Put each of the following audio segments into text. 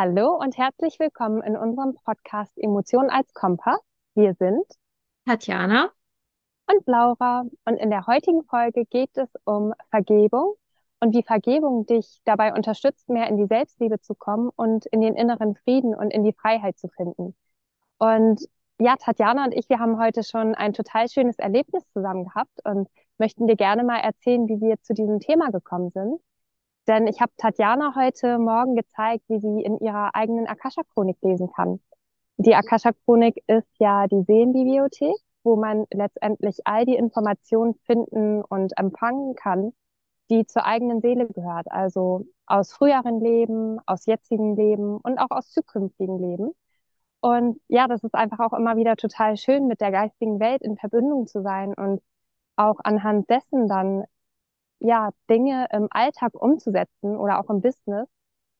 Hallo und herzlich willkommen in unserem Podcast Emotionen als Kompass. Wir sind Tatjana und Laura und in der heutigen Folge geht es um Vergebung und wie Vergebung dich dabei unterstützt, mehr in die Selbstliebe zu kommen und in den inneren Frieden und in die Freiheit zu finden. Und ja, Tatjana und ich, wir haben heute schon ein total schönes Erlebnis zusammen gehabt und möchten dir gerne mal erzählen, wie wir zu diesem Thema gekommen sind. Denn ich habe Tatjana heute Morgen gezeigt, wie sie in ihrer eigenen Akasha-Chronik lesen kann. Die Akasha-Chronik ist ja die Seelenbibliothek, wo man letztendlich all die Informationen finden und empfangen kann, die zur eigenen Seele gehört. Also aus früheren Leben, aus jetzigen Leben und auch aus zukünftigen Leben. Und ja, das ist einfach auch immer wieder total schön, mit der geistigen Welt in Verbindung zu sein und auch anhand dessen dann ja, Dinge im Alltag umzusetzen oder auch im Business,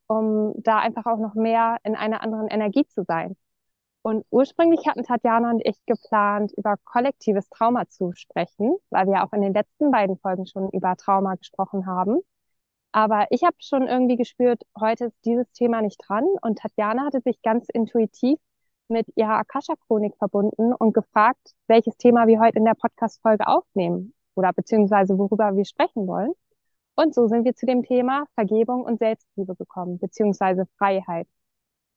um da einfach auch noch mehr in einer anderen Energie zu sein. Und ursprünglich hatten Tatjana und ich geplant, über kollektives Trauma zu sprechen, weil wir auch in den letzten beiden Folgen schon über Trauma gesprochen haben. Aber ich habe schon irgendwie gespürt, heute ist dieses Thema nicht dran. Und Tatjana hatte sich ganz intuitiv mit ihrer Akasha-Chronik verbunden und gefragt, welches Thema wir heute in der Podcast-Folge aufnehmen oder beziehungsweise worüber wir sprechen wollen. Und so sind wir zu dem Thema Vergebung und Selbstliebe gekommen, beziehungsweise Freiheit.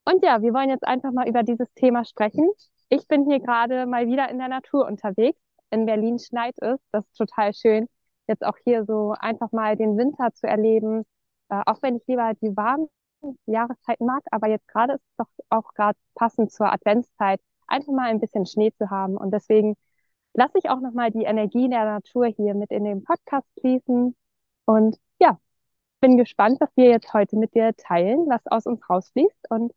Und ja, wir wollen jetzt einfach mal über dieses Thema sprechen. Ich bin hier gerade mal wieder in der Natur unterwegs. In Berlin schneit es. Das ist total schön, jetzt auch hier so einfach mal den Winter zu erleben. Äh, auch wenn ich lieber die warmen Jahreszeiten mag, aber jetzt gerade ist es doch auch gerade passend zur Adventszeit, einfach mal ein bisschen Schnee zu haben. Und deswegen lasse ich auch nochmal die Energie der Natur hier mit in den Podcast fließen. Und ja, bin gespannt, was wir jetzt heute mit dir teilen, was aus uns rausfließt. Und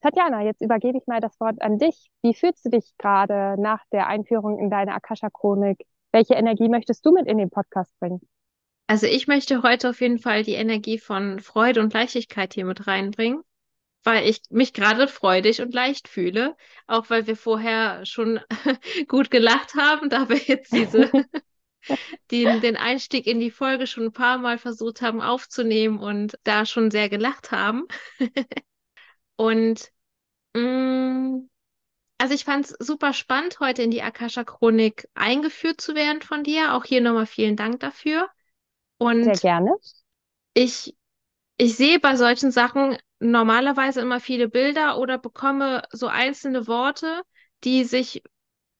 Tatjana, jetzt übergebe ich mal das Wort an dich. Wie fühlst du dich gerade nach der Einführung in deine Akasha-Chronik? Welche Energie möchtest du mit in den Podcast bringen? Also ich möchte heute auf jeden Fall die Energie von Freude und Leichtigkeit hier mit reinbringen weil ich mich gerade freudig und leicht fühle, auch weil wir vorher schon gut gelacht haben, da wir jetzt diese den, den Einstieg in die Folge schon ein paar Mal versucht haben aufzunehmen und da schon sehr gelacht haben. und mh, mm, also ich fand es super spannend, heute in die Akasha-Chronik eingeführt zu werden von dir. Auch hier nochmal vielen Dank dafür. Und Sehr gerne. Ich, ich sehe bei solchen Sachen normalerweise immer viele Bilder oder bekomme so einzelne Worte, die sich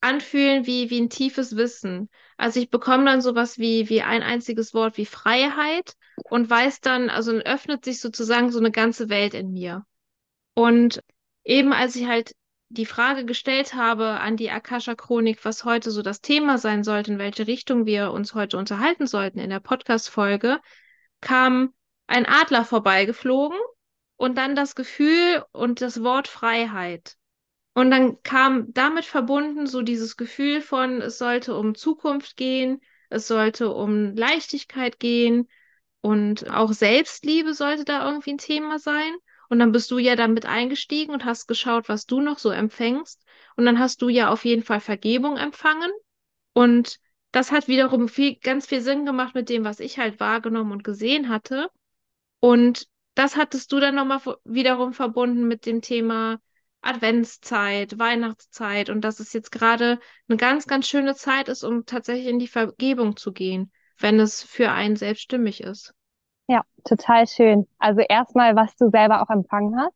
anfühlen wie, wie ein tiefes Wissen. Also ich bekomme dann sowas wie, wie ein einziges Wort wie Freiheit und weiß dann, also öffnet sich sozusagen so eine ganze Welt in mir. Und eben als ich halt die Frage gestellt habe an die Akasha-Chronik, was heute so das Thema sein sollte, in welche Richtung wir uns heute unterhalten sollten in der Podcast-Folge, kam ein Adler vorbeigeflogen und dann das Gefühl und das Wort Freiheit. Und dann kam damit verbunden so dieses Gefühl von, es sollte um Zukunft gehen, es sollte um Leichtigkeit gehen und auch Selbstliebe sollte da irgendwie ein Thema sein. Und dann bist du ja damit eingestiegen und hast geschaut, was du noch so empfängst. Und dann hast du ja auf jeden Fall Vergebung empfangen. Und das hat wiederum viel, ganz viel Sinn gemacht mit dem, was ich halt wahrgenommen und gesehen hatte. Und das hattest du dann nochmal wiederum verbunden mit dem Thema Adventszeit, Weihnachtszeit und dass es jetzt gerade eine ganz, ganz schöne Zeit ist, um tatsächlich in die Vergebung zu gehen, wenn es für einen selbst stimmig ist. Ja, total schön. Also erstmal, was du selber auch empfangen hast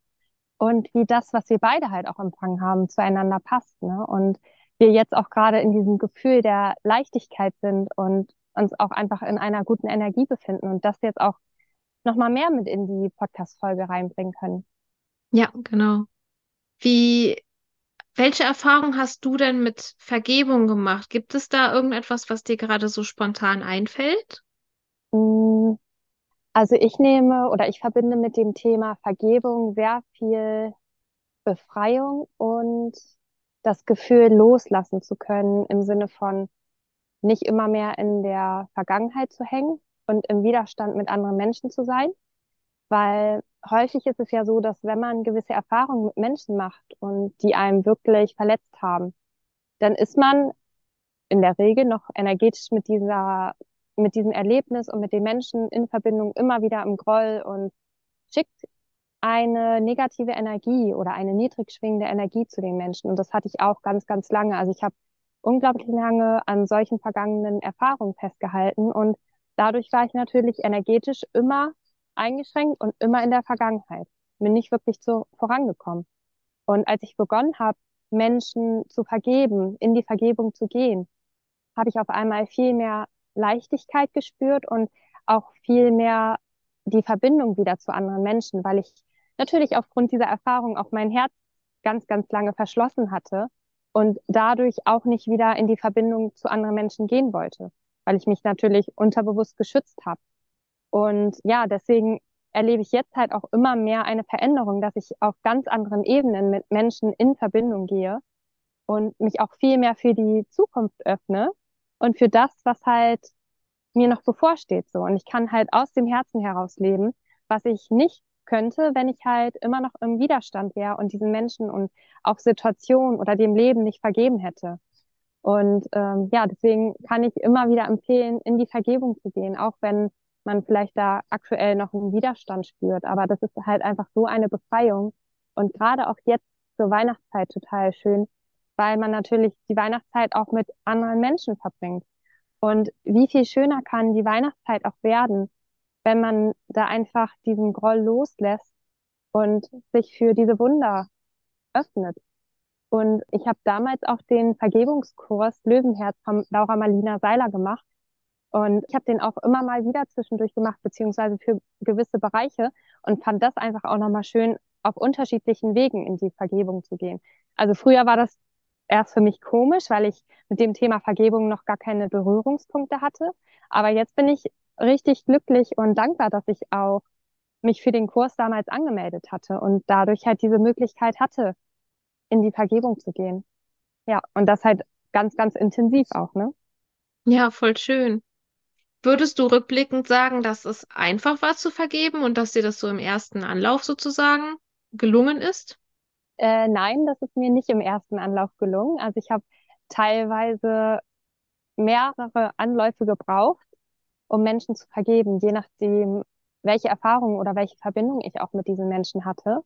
und wie das, was wir beide halt auch empfangen haben, zueinander passt. Ne? Und wir jetzt auch gerade in diesem Gefühl der Leichtigkeit sind und uns auch einfach in einer guten Energie befinden und das jetzt auch nochmal mehr mit in die Podcast-Folge reinbringen können. Ja, genau. Wie, welche Erfahrung hast du denn mit Vergebung gemacht? Gibt es da irgendetwas, was dir gerade so spontan einfällt? Mm, also ich nehme oder ich verbinde mit dem Thema Vergebung sehr viel Befreiung und das Gefühl loslassen zu können im Sinne von nicht immer mehr in der Vergangenheit zu hängen, und im Widerstand mit anderen Menschen zu sein. Weil häufig ist es ja so, dass wenn man gewisse Erfahrungen mit Menschen macht und die einem wirklich verletzt haben, dann ist man in der Regel noch energetisch mit dieser, mit diesem Erlebnis und mit den Menschen in Verbindung immer wieder im Groll und schickt eine negative Energie oder eine niedrig schwingende Energie zu den Menschen. Und das hatte ich auch ganz, ganz lange. Also ich habe unglaublich lange an solchen vergangenen Erfahrungen festgehalten und dadurch war ich natürlich energetisch immer eingeschränkt und immer in der Vergangenheit. Bin nicht wirklich zu, vorangekommen. Und als ich begonnen habe, Menschen zu vergeben, in die Vergebung zu gehen, habe ich auf einmal viel mehr Leichtigkeit gespürt und auch viel mehr die Verbindung wieder zu anderen Menschen, weil ich natürlich aufgrund dieser Erfahrung auch mein Herz ganz, ganz lange verschlossen hatte und dadurch auch nicht wieder in die Verbindung zu anderen Menschen gehen wollte, weil ich mich natürlich unterbewusst geschützt habe. Und ja, deswegen erlebe ich jetzt halt auch immer mehr eine Veränderung, dass ich auf ganz anderen Ebenen mit Menschen in Verbindung gehe und mich auch viel mehr für die Zukunft öffne und für das, was halt mir noch bevorsteht so. Und ich kann halt aus dem Herzen heraus leben, was ich nicht könnte, wenn ich halt immer noch im Widerstand wäre und diesen Menschen und auch Situationen oder dem Leben nicht vergeben hätte. Und ähm, ja, deswegen kann ich immer wieder empfehlen, in die Vergebung zu gehen, auch wenn man vielleicht da aktuell noch einen Widerstand spürt. Aber das ist halt einfach so eine Befreiung. Und gerade auch jetzt zur Weihnachtszeit total schön, weil man natürlich die Weihnachtszeit auch mit anderen Menschen verbringt. Und wie viel schöner kann die Weihnachtszeit auch werden, wenn man da einfach diesen Groll loslässt und sich für diese Wunder öffnet. Und ich habe damals auch den Vergebungskurs Löwenherz von Laura Marlina Seiler gemacht. Und ich habe den auch immer mal wieder zwischendurch gemacht, beziehungsweise für gewisse Bereiche und fand das einfach auch nochmal schön, auf unterschiedlichen Wegen in die Vergebung zu gehen. Also früher war das erst für mich komisch, weil ich mit dem Thema Vergebung noch gar keine Berührungspunkte hatte. Aber jetzt bin ich richtig glücklich und dankbar, dass ich auch mich für den Kurs damals angemeldet hatte und dadurch halt diese Möglichkeit hatte, in die Vergebung zu gehen. Ja, und das halt ganz, ganz intensiv auch, ne? Ja, voll schön. Würdest du rückblickend sagen, dass es einfach war zu vergeben und dass dir das so im ersten Anlauf sozusagen gelungen ist? Äh, nein, das ist mir nicht im ersten Anlauf gelungen. Also ich habe teilweise mehrere Anläufe gebraucht, um Menschen zu vergeben, je nachdem, welche Erfahrungen oder welche Verbindung ich auch mit diesen Menschen hatte.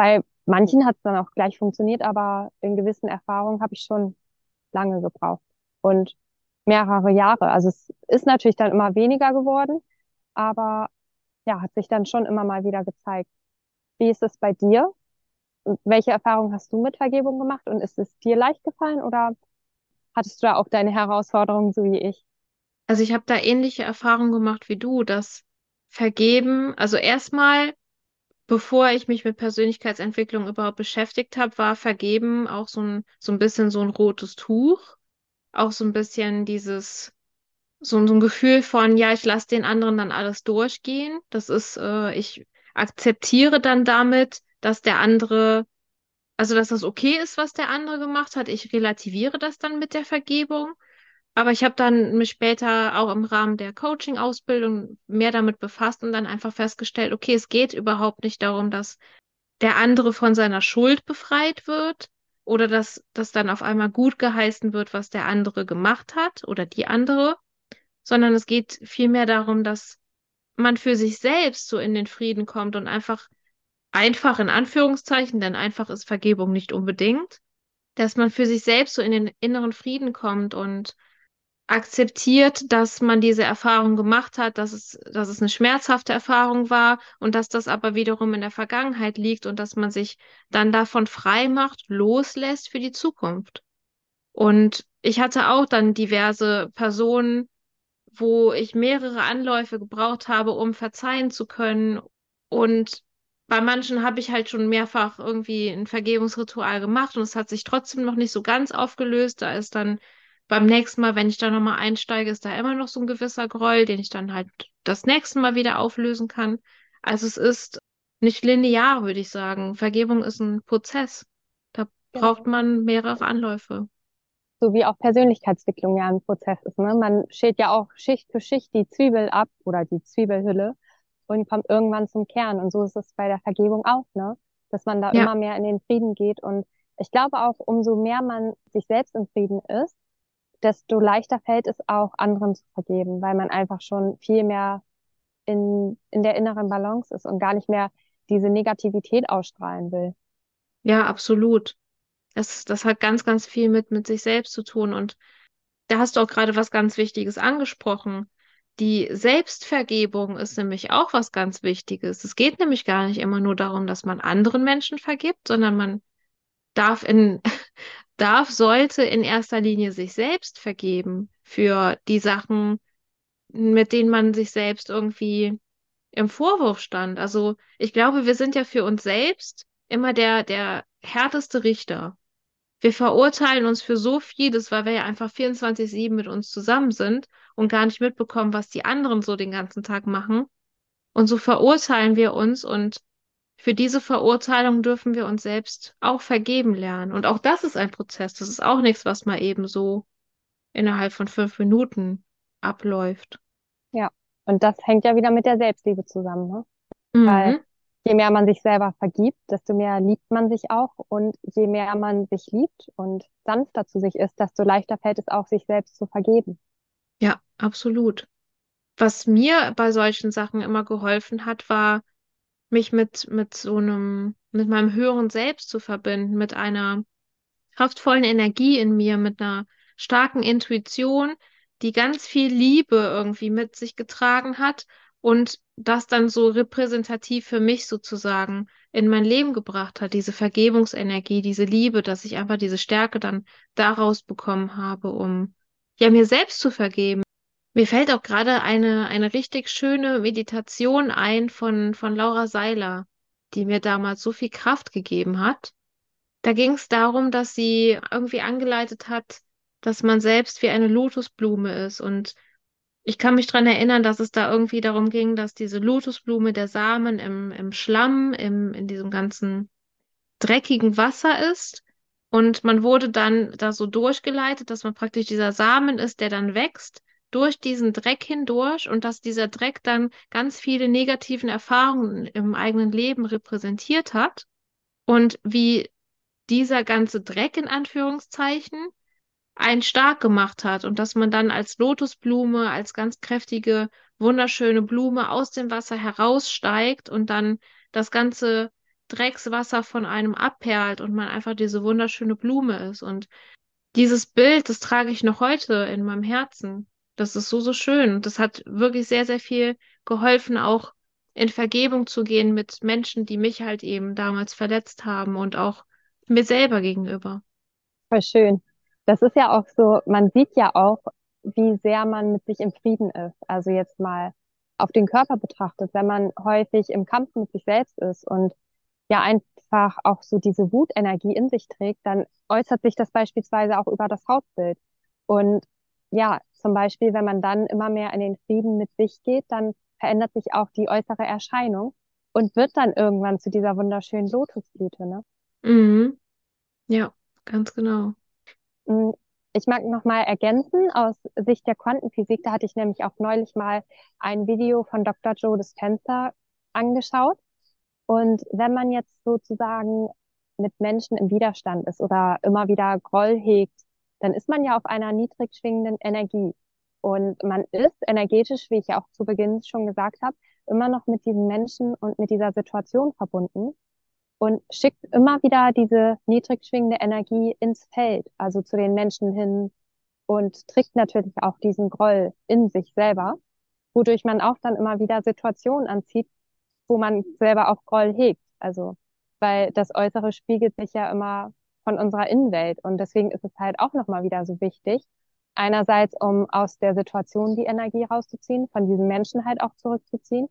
Bei manchen hat es dann auch gleich funktioniert, aber in gewissen Erfahrungen habe ich schon lange gebraucht und mehrere Jahre. Also es ist natürlich dann immer weniger geworden, aber ja, hat sich dann schon immer mal wieder gezeigt. Wie ist es bei dir? Welche Erfahrungen hast du mit Vergebung gemacht und ist es dir leicht gefallen oder hattest du da auch deine Herausforderungen so wie ich? Also ich habe da ähnliche Erfahrungen gemacht wie du, dass Vergeben, also erstmal, bevor ich mich mit Persönlichkeitsentwicklung überhaupt beschäftigt habe, war Vergeben auch so ein, so ein bisschen so ein rotes Tuch. Auch so ein bisschen dieses, so, so ein Gefühl von, ja, ich lasse den anderen dann alles durchgehen. Das ist, äh, ich akzeptiere dann damit, dass der andere, also dass das okay ist, was der andere gemacht hat. Ich relativiere das dann mit der Vergebung. Aber ich habe dann mich später auch im Rahmen der Coaching-Ausbildung mehr damit befasst und dann einfach festgestellt, okay, es geht überhaupt nicht darum, dass der andere von seiner Schuld befreit wird oder dass das dann auf einmal gut geheißen wird, was der andere gemacht hat oder die andere, sondern es geht vielmehr darum, dass man für sich selbst so in den Frieden kommt und einfach einfach in Anführungszeichen, denn einfach ist Vergebung nicht unbedingt, dass man für sich selbst so in den inneren Frieden kommt und akzeptiert, dass man diese Erfahrung gemacht hat, dass es, dass es eine schmerzhafte Erfahrung war und dass das aber wiederum in der Vergangenheit liegt und dass man sich dann davon frei macht, loslässt für die Zukunft. Und ich hatte auch dann diverse Personen, wo ich mehrere Anläufe gebraucht habe, um verzeihen zu können. Und bei manchen habe ich halt schon mehrfach irgendwie ein Vergebungsritual gemacht und es hat sich trotzdem noch nicht so ganz aufgelöst. Da ist dann beim nächsten Mal, wenn ich da nochmal einsteige, ist da immer noch so ein gewisser Groll, den ich dann halt das nächste Mal wieder auflösen kann. Also es ist nicht linear, würde ich sagen. Vergebung ist ein Prozess. Da Genau. braucht man mehrere Anläufe. So wie auch Persönlichkeitsentwicklung ja ein Prozess ist, ne? Man schält ja auch Schicht für Schicht die Zwiebel ab oder die Zwiebelhülle und kommt irgendwann zum Kern. Und so ist es bei der Vergebung auch, ne? Dass man da Ja, immer mehr in den Frieden geht. Und ich glaube auch, umso mehr man sich selbst im Frieden ist, desto leichter fällt es auch, anderen zu vergeben, weil man einfach schon viel mehr in, in der inneren Balance ist und gar nicht mehr diese Negativität ausstrahlen will. Ja, absolut. Das, das hat ganz, ganz viel mit, mit sich selbst zu tun. Und da hast du auch gerade was ganz Wichtiges angesprochen. Die Selbstvergebung ist nämlich auch was ganz Wichtiges. Es geht nämlich gar nicht immer nur darum, dass man anderen Menschen vergibt, sondern man darf in, darf, sollte in erster Linie sich selbst vergeben für die Sachen, mit denen man sich selbst irgendwie im Vorwurf stand. Also ich glaube, wir sind ja für uns selbst immer der, der härteste Richter. Wir verurteilen uns für so vieles, weil wir ja einfach 24-7 mit uns zusammen sind und gar nicht mitbekommen, was die anderen so den ganzen Tag machen. Und so verurteilen wir uns und für diese Verurteilung dürfen wir uns selbst auch vergeben lernen. Und auch das ist ein Prozess. Das ist auch nichts, was mal eben so innerhalb von fünf Minuten abläuft. Ja, und das hängt ja wieder mit der Selbstliebe zusammen, ne? Mhm. Weil je mehr man sich selber vergibt, desto mehr liebt man sich auch. Und je mehr man sich liebt und sanfter zu sich ist, desto leichter fällt es auch, sich selbst zu vergeben. Ja, absolut. Was mir bei solchen Sachen immer geholfen hat, war, mich mit, mit so einem, mit meinem höheren Selbst zu verbinden, mit einer kraftvollen Energie in mir, mit einer starken Intuition, die ganz viel Liebe irgendwie mit sich getragen hat und das dann so repräsentativ für mich sozusagen in mein Leben gebracht hat, diese Vergebungsenergie, diese Liebe, dass ich einfach diese Stärke dann daraus bekommen habe, um ja mir selbst zu vergeben. Mir fällt auch gerade eine, eine richtig schöne Meditation ein von, von Laura Seiler, die mir damals so viel Kraft gegeben hat. Da ging es darum, dass sie irgendwie angeleitet hat, dass man selbst wie eine Lotusblume ist und ich kann mich dran erinnern, dass es da irgendwie darum ging, dass diese Lotusblume, der Samen im, im Schlamm, im, in diesem ganzen dreckigen Wasser ist. Und man wurde dann da so durchgeleitet, dass man praktisch dieser Samen ist, der dann wächst durch diesen Dreck hindurch und dass dieser Dreck dann ganz viele negativen Erfahrungen im eigenen Leben repräsentiert hat. Und wie dieser ganze Dreck in Anführungszeichen einen stark gemacht hat und dass man dann als Lotusblume, als ganz kräftige, wunderschöne Blume aus dem Wasser heraussteigt und dann das ganze Dreckswasser von einem abperlt und man einfach diese wunderschöne Blume ist. Und dieses Bild, das trage ich noch heute in meinem Herzen. Das ist so, so schön. Das hat wirklich sehr, sehr viel geholfen, auch in Vergebung zu gehen mit Menschen, die mich halt eben damals verletzt haben und auch mir selber gegenüber. Voll schön. Das ist ja auch so, man sieht ja auch, wie sehr man mit sich im Frieden ist. Also jetzt mal auf den Körper betrachtet, wenn man häufig im Kampf mit sich selbst ist und ja einfach auch so diese Wutenergie in sich trägt, dann äußert sich das beispielsweise auch über das Hautbild. Und ja, zum Beispiel, wenn man dann immer mehr in den Frieden mit sich geht, dann verändert sich auch die äußere Erscheinung und wird dann irgendwann zu dieser wunderschönen Lotusblüte, ne? Mhm. Ja, ganz genau. Hm, ich mag noch mal ergänzen aus Sicht der Quantenphysik. Da hatte ich nämlich auch neulich mal ein Video von Dr. Joe Dispenza angeschaut. Und wenn man jetzt sozusagen mit Menschen im Widerstand ist oder immer wieder Groll hegt, dann ist man ja auf einer niedrig schwingenden Energie. Und man ist energetisch, wie ich ja auch zu Beginn schon gesagt habe, immer noch mit diesen Menschen und mit dieser Situation verbunden und schickt immer wieder diese niedrig schwingende Energie ins Feld, also zu den Menschen hin und trägt natürlich auch diesen Groll in sich selber, wodurch man auch dann immer wieder Situationen anzieht, wo man selber auch Groll hegt. Also, weil das Äußere spiegelt sich ja immer von unserer Innenwelt und deswegen ist es halt auch nochmal wieder so wichtig, einerseits um aus der Situation die Energie rauszuziehen, von diesen Menschen halt auch zurückzuziehen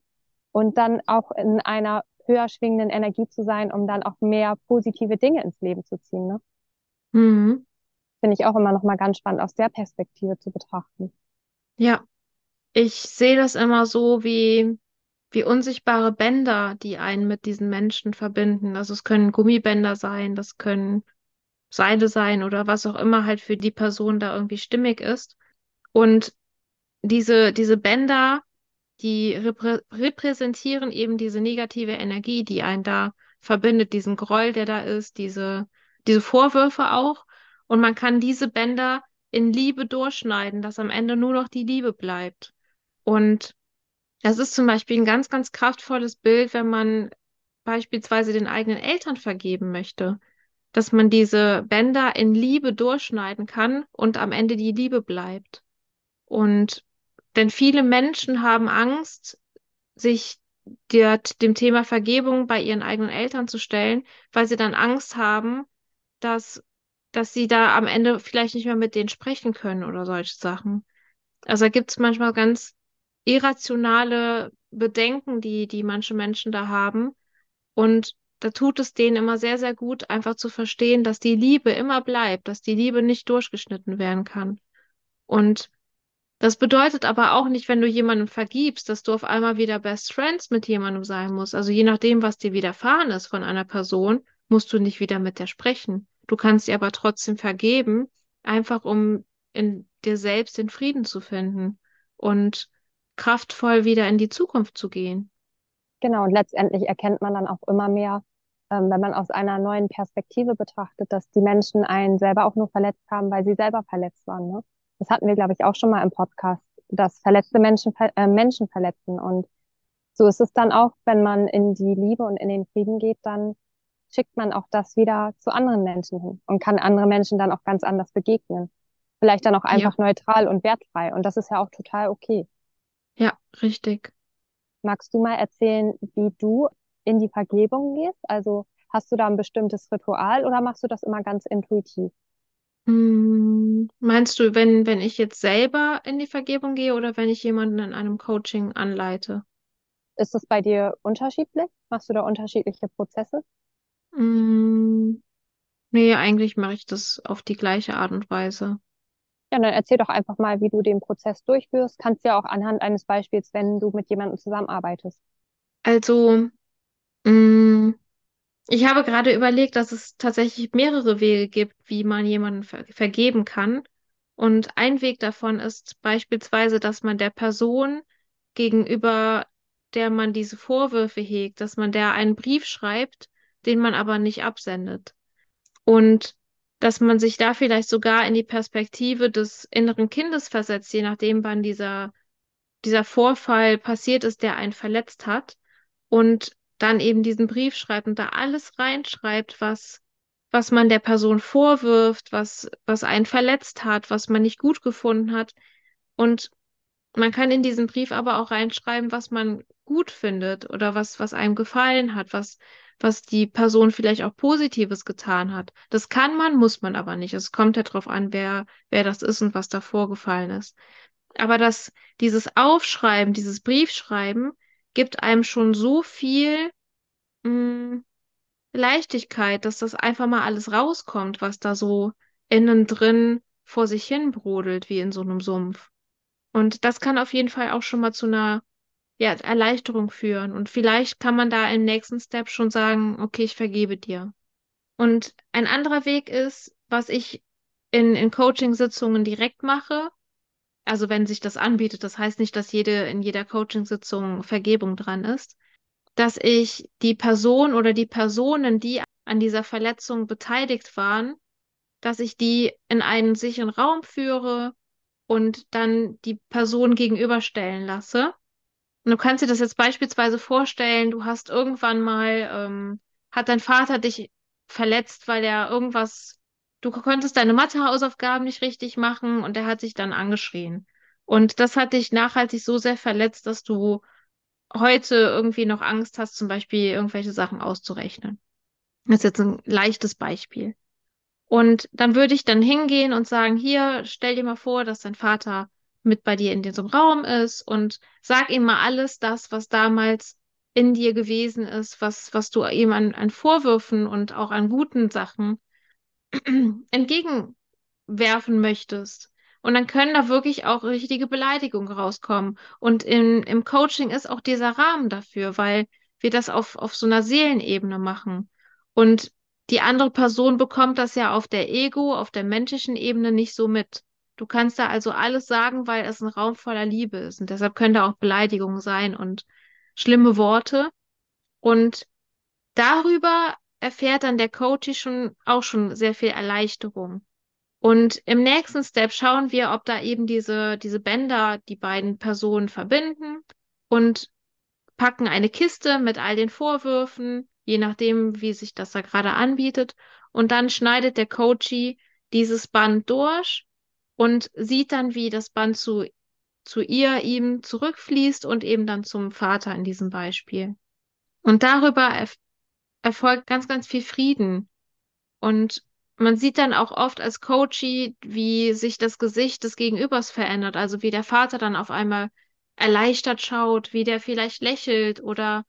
und dann auch in einer höher schwingenden Energie zu sein, um dann auch mehr positive Dinge ins Leben zu ziehen. Ne? Mhm. Finde ich auch immer noch mal ganz spannend aus der Perspektive zu betrachten. Ja, ich sehe das immer so wie, wie unsichtbare Bänder, die einen mit diesen Menschen verbinden. Also es können Gummibänder sein, das können Seile sein oder was auch immer halt für die Person da irgendwie stimmig ist. Und diese, diese Bänder die reprä repräsentieren eben diese negative Energie, die einen da verbindet, diesen Groll, der da ist, diese, diese Vorwürfe auch. Und man kann diese Bänder in Liebe durchschneiden, dass am Ende nur noch die Liebe bleibt. Und das ist zum Beispiel ein ganz, ganz kraftvolles Bild, wenn man beispielsweise den eigenen Eltern vergeben möchte, dass man diese Bänder in Liebe durchschneiden kann und am Ende die Liebe bleibt. Und denn viele Menschen haben Angst, sich der, dem Thema Vergebung bei ihren eigenen Eltern zu stellen, weil sie dann Angst haben, dass, dass sie da am Ende vielleicht nicht mehr mit denen sprechen können oder solche Sachen. Also da gibt es manchmal ganz irrationale Bedenken, die, die manche Menschen da haben. Und da tut es denen immer sehr, sehr gut, einfach zu verstehen, dass die Liebe immer bleibt, dass die Liebe nicht durchgeschnitten werden kann. Und das bedeutet aber auch nicht, wenn du jemandem vergibst, dass du auf einmal wieder Best Friends mit jemandem sein musst. Also je nachdem, was dir widerfahren ist von einer Person, musst du nicht wieder mit der sprechen. Du kannst ihr aber trotzdem vergeben, einfach um in dir selbst den Frieden zu finden und kraftvoll wieder in die Zukunft zu gehen. Genau, und letztendlich erkennt man dann auch immer mehr, ähm, wenn man aus einer neuen Perspektive betrachtet, dass die Menschen einen selber auch nur verletzt haben, weil sie selber verletzt waren. Ne? Das hatten wir, glaube ich, auch schon mal im Podcast, dass verletzte Menschen äh, Menschen verletzen. Und so ist es dann auch, wenn man in die Liebe und in den Frieden geht, dann schickt man auch das wieder zu anderen Menschen hin und kann andere Menschen dann auch ganz anders begegnen. Vielleicht dann auch einfach ja. neutral und wertfrei. Und das ist ja auch total okay. Ja, richtig. Magst du mal erzählen, wie du in die Vergebung gehst? Also hast du da ein bestimmtes Ritual oder machst du das immer ganz intuitiv? Hm, meinst du, wenn, wenn ich jetzt selber in die Vergebung gehe oder wenn ich jemanden in einem Coaching anleite? Ist das bei dir unterschiedlich? Machst du da unterschiedliche Prozesse? Hm, nee, eigentlich mache ich das auf die gleiche Art und Weise. Ja, dann erzähl doch einfach mal, wie du den Prozess durchführst. Kannst ja auch anhand eines Beispiels, wenn du mit jemandem zusammenarbeitest. Also, mh, hm, ich habe gerade überlegt, dass es tatsächlich mehrere Wege gibt, wie man jemanden ver vergeben kann. Und ein Weg davon ist beispielsweise, dass man der Person gegenüber, der man diese Vorwürfe hegt, dass man der einen Brief schreibt, den man aber nicht absendet. Und dass man sich da vielleicht sogar in die Perspektive des inneren Kindes versetzt, je nachdem, wann dieser, dieser Vorfall passiert ist, der einen verletzt hat. Und dann eben diesen Brief schreibt und da alles reinschreibt, was, was man der Person vorwirft, was, was einen verletzt hat, was man nicht gut gefunden hat. Und man kann in diesen Brief aber auch reinschreiben, was man gut findet oder was, was einem gefallen hat, was, was die Person vielleicht auch Positives getan hat. Das kann man, muss man aber nicht. Es kommt ja darauf an, wer, wer das ist und was da vorgefallen ist. Aber das, dieses Aufschreiben, dieses Briefschreiben, gibt einem schon so viel mh, mm, Leichtigkeit, dass das einfach mal alles rauskommt, was da so innen drin vor sich hin brodelt, wie in so einem Sumpf. Und das kann auf jeden Fall auch schon mal zu einer ja, Erleichterung führen. Und vielleicht kann man da im nächsten Step schon sagen, okay, ich vergebe dir. Und ein anderer Weg ist, was ich in, in Coaching-Sitzungen direkt mache, also wenn sich das anbietet, das heißt nicht, dass jede in jeder Coaching-Sitzung Vergebung dran ist, dass ich die Person oder die Personen, die an dieser Verletzung beteiligt waren, dass ich die in einen sicheren Raum führe und dann die Person gegenüberstellen lasse. Du kannst dir das jetzt beispielsweise vorstellen, du hast irgendwann mal, ähm, hat dein Vater dich verletzt, weil er irgendwas du konntest deine Mathehausaufgaben nicht richtig machen und er hat sich dann angeschrien. Und das hat dich nachhaltig so sehr verletzt, dass du heute irgendwie noch Angst hast, zum Beispiel irgendwelche Sachen auszurechnen. Das ist jetzt ein leichtes Beispiel. Und dann würde ich dann hingehen und sagen, hier, stell dir mal vor, dass dein Vater mit bei dir in diesem Raum ist und sag ihm mal alles das, was damals in dir gewesen ist, was, was du ihm an, an Vorwürfen und auch an guten Sachen entgegenwerfen möchtest. Und dann können da wirklich auch richtige Beleidigungen rauskommen. Und im, im Coaching ist auch dieser Rahmen dafür, weil wir das auf, auf so einer Seelenebene machen. Und die andere Person bekommt das ja auf der Ego, auf der menschlichen Ebene nicht so mit. Du kannst da also alles sagen, weil es ein Raum voller Liebe ist. Und deshalb können da auch Beleidigungen sein und schlimme Worte. Und darüber erfährt dann der Coach schon auch schon sehr viel Erleichterung. Und im nächsten Step schauen wir, ob da eben diese, diese Bänder die beiden Personen verbinden und packen eine Kiste mit all den Vorwürfen, je nachdem, wie sich das da gerade anbietet. Und dann schneidet der Coachie dieses Band durch und sieht dann, wie das Band zu, zu ihr, ihm zurückfließt und eben dann zum Vater in diesem Beispiel. Und darüber erf erfolgt ganz, ganz viel Frieden. Und man sieht dann auch oft als Coachie, wie sich das Gesicht des Gegenübers verändert. Also wie der Vater dann auf einmal erleichtert schaut, wie der vielleicht lächelt oder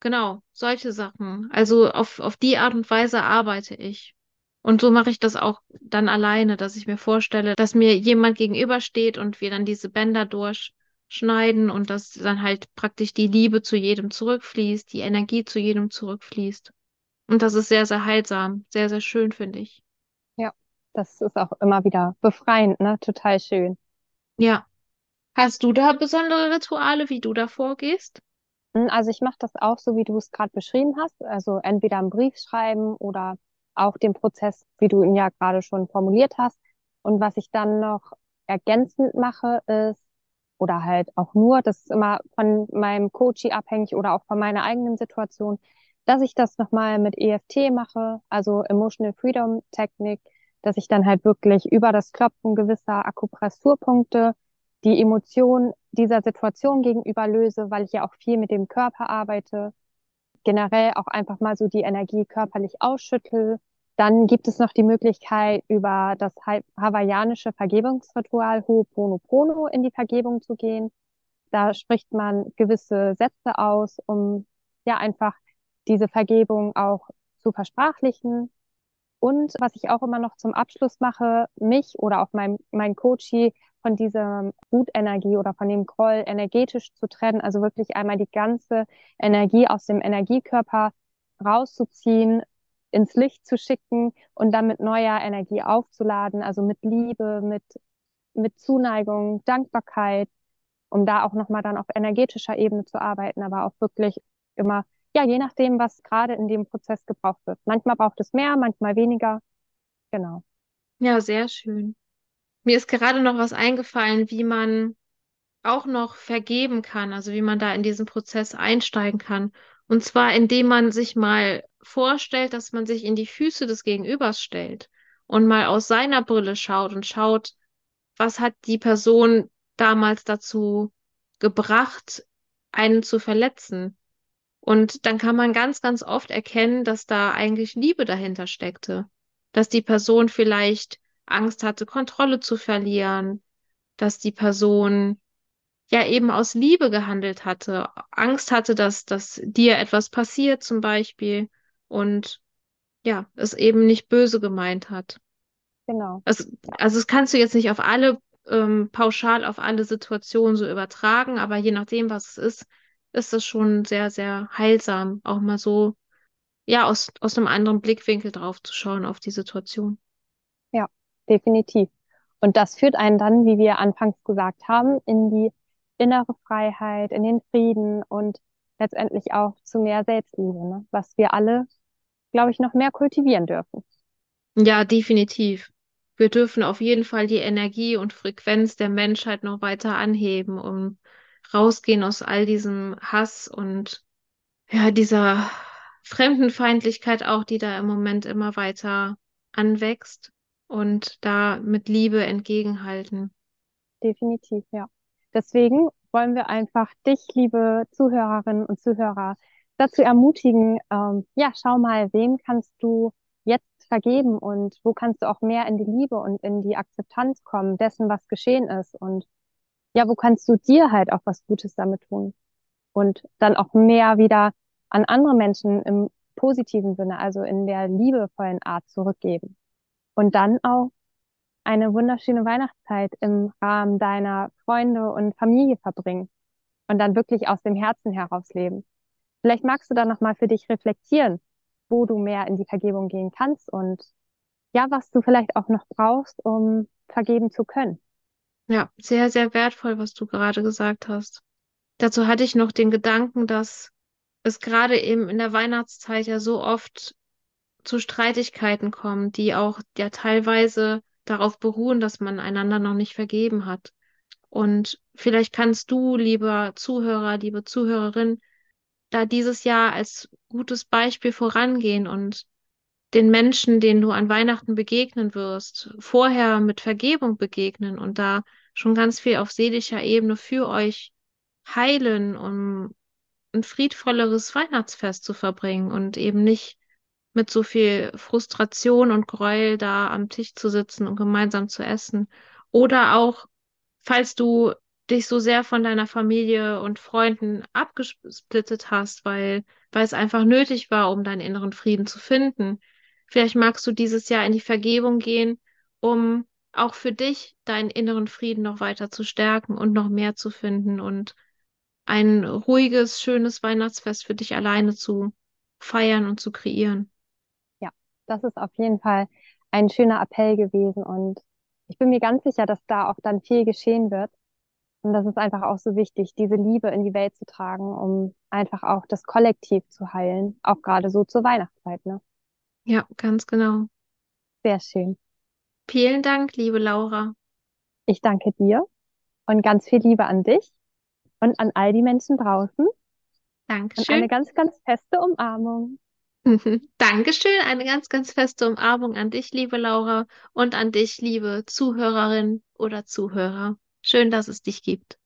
genau, solche Sachen. Also auf, auf die Art und Weise arbeite ich. Und so mache ich das auch dann alleine, dass ich mir vorstelle, dass mir jemand gegenübersteht und wir dann diese Bänder durchschneiden und dass dann halt praktisch die Liebe zu jedem zurückfließt, die Energie zu jedem zurückfließt. Und das ist sehr, sehr heilsam, sehr, sehr schön, finde ich. Ja, das ist auch immer wieder befreiend, ne? Total schön. Ja. Hast du da besondere Rituale, wie du da vorgehst? Hm, Also ich mache das auch so, wie du es gerade beschrieben hast. Also entweder einen Brief schreiben oder auch den Prozess, wie du ihn ja gerade schon formuliert hast. Und was ich dann noch ergänzend mache, ist, oder halt auch nur, das ist immer von meinem Coachie abhängig oder auch von meiner eigenen Situation, dass ich das nochmal mit EFT mache, also Emotional Freedom Technik, dass ich dann halt wirklich über das Klopfen gewisser Akupressurpunkte die Emotion dieser Situation gegenüber löse, weil ich ja auch viel mit dem Körper arbeite, generell auch einfach mal so die Energie körperlich ausschüttel. Dann gibt es noch die Möglichkeit, über das ha- hawaiianische Vergebungsritual Ho'oponopono in die Vergebung zu gehen. Da spricht man gewisse Sätze aus, um ja einfach diese Vergebung auch zu versprachlichen. Und was ich auch immer noch zum Abschluss mache, mich oder auch mein, mein Coachie von dieser Wutenergie oder von dem Groll energetisch zu trennen, also wirklich einmal die ganze Energie aus dem Energiekörper rauszuziehen, ins Licht zu schicken und dann mit neuer Energie aufzuladen, also mit Liebe, mit, mit Zuneigung, Dankbarkeit, um da auch nochmal dann auf energetischer Ebene zu arbeiten, aber auch wirklich immer ja, je nachdem, was gerade in dem Prozess gebraucht wird. Manchmal braucht es mehr, manchmal weniger. Genau. Ja, sehr schön. Mir ist gerade noch was eingefallen, wie man auch noch vergeben kann, also wie man da in diesen Prozess einsteigen kann. Und zwar, indem man sich mal vorstellt, dass man sich in die Füße des Gegenübers stellt und mal aus seiner Brille schaut und schaut, was hat die Person damals dazu gebracht, einen zu verletzen. Und dann kann man ganz, ganz oft erkennen, dass da eigentlich Liebe dahinter steckte. Dass die Person vielleicht Angst hatte, Kontrolle zu verlieren, dass die Person ja eben aus Liebe gehandelt hatte, Angst hatte, dass, dass dir etwas passiert zum Beispiel und ja, es eben nicht böse gemeint hat. Genau. Also, also das kannst du jetzt nicht auf alle, ähm, pauschal auf alle Situationen so übertragen, aber je nachdem, was es ist, ist das schon sehr, sehr heilsam, auch mal so, ja, aus, aus einem anderen Blickwinkel drauf zu schauen auf die Situation. Definitiv. Und das führt einen dann, wie wir anfangs gesagt haben, in die innere Freiheit, in den Frieden und letztendlich auch zu mehr Selbstliebe, ne? Was wir alle, glaube ich, noch mehr kultivieren dürfen. Ja, definitiv. Wir dürfen auf jeden Fall die Energie und Frequenz der Menschheit noch weiter anheben, um rausgehen aus all diesem Hass und ja, dieser Fremdenfeindlichkeit auch, die da im Moment immer weiter anwächst und da mit Liebe entgegenhalten. Definitiv, ja. Deswegen wollen wir einfach dich, liebe Zuhörerinnen und Zuhörer, dazu ermutigen, ähm, ja, schau mal, wem kannst du jetzt vergeben und wo kannst du auch mehr in die Liebe und in die Akzeptanz kommen dessen, was geschehen ist und ja, wo kannst du dir halt auch was Gutes damit tun und dann auch mehr wieder an andere Menschen im positiven Sinne, also in der liebevollen Art zurückgeben und dann auch eine wunderschöne Weihnachtszeit im Rahmen deiner Freunde und Familie verbringen und dann wirklich aus dem Herzen heraus leben. Vielleicht magst du dann nochmal für dich reflektieren, wo du mehr in die Vergebung gehen kannst und ja, was du vielleicht auch noch brauchst, um vergeben zu können. Ja, sehr, sehr wertvoll, was du gerade gesagt hast. Dazu hatte ich noch den Gedanken, dass es gerade eben in der Weihnachtszeit ja so oft zu Streitigkeiten kommt, die auch ja teilweise darauf beruhen, dass man einander noch nicht vergeben hat. Und vielleicht kannst du, lieber Zuhörer, liebe Zuhörerin, da dieses Jahr als gutes Beispiel vorangehen und den Menschen, denen du an Weihnachten begegnen wirst, vorher mit Vergebung begegnen und da schon ganz viel auf seelischer Ebene für euch heilen, um ein friedvolleres Weihnachtsfest zu verbringen und eben nicht mit so viel Frustration und Gräuel da am Tisch zu sitzen und gemeinsam zu essen. Oder auch, falls du dich so sehr von deiner Familie und Freunden abgesplittet hast, weil, weil es einfach nötig war, um deinen inneren Frieden zu finden. Vielleicht magst du dieses Jahr in die Vergebung gehen, um auch für dich deinen inneren Frieden noch weiter zu stärken und noch mehr zu finden und ein ruhiges, schönes Weihnachtsfest für dich alleine zu feiern und zu kreieren. Das ist auf jeden Fall ein schöner Appell gewesen und ich bin mir ganz sicher, dass da auch dann viel geschehen wird. Und das ist einfach auch so wichtig, diese Liebe in die Welt zu tragen, um einfach auch das Kollektiv zu heilen, auch gerade so zur Weihnachtszeit, ne? Ja, ganz genau. Sehr schön. Vielen Dank, liebe Laura. Ich danke dir und ganz viel Liebe an dich und an all die Menschen draußen und Dankeschön. eine ganz, ganz feste Umarmung. Dankeschön. Eine ganz, ganz feste Umarmung an dich, liebe Laura, und an dich, liebe Zuhörerin oder Zuhörer. Schön, dass es dich gibt.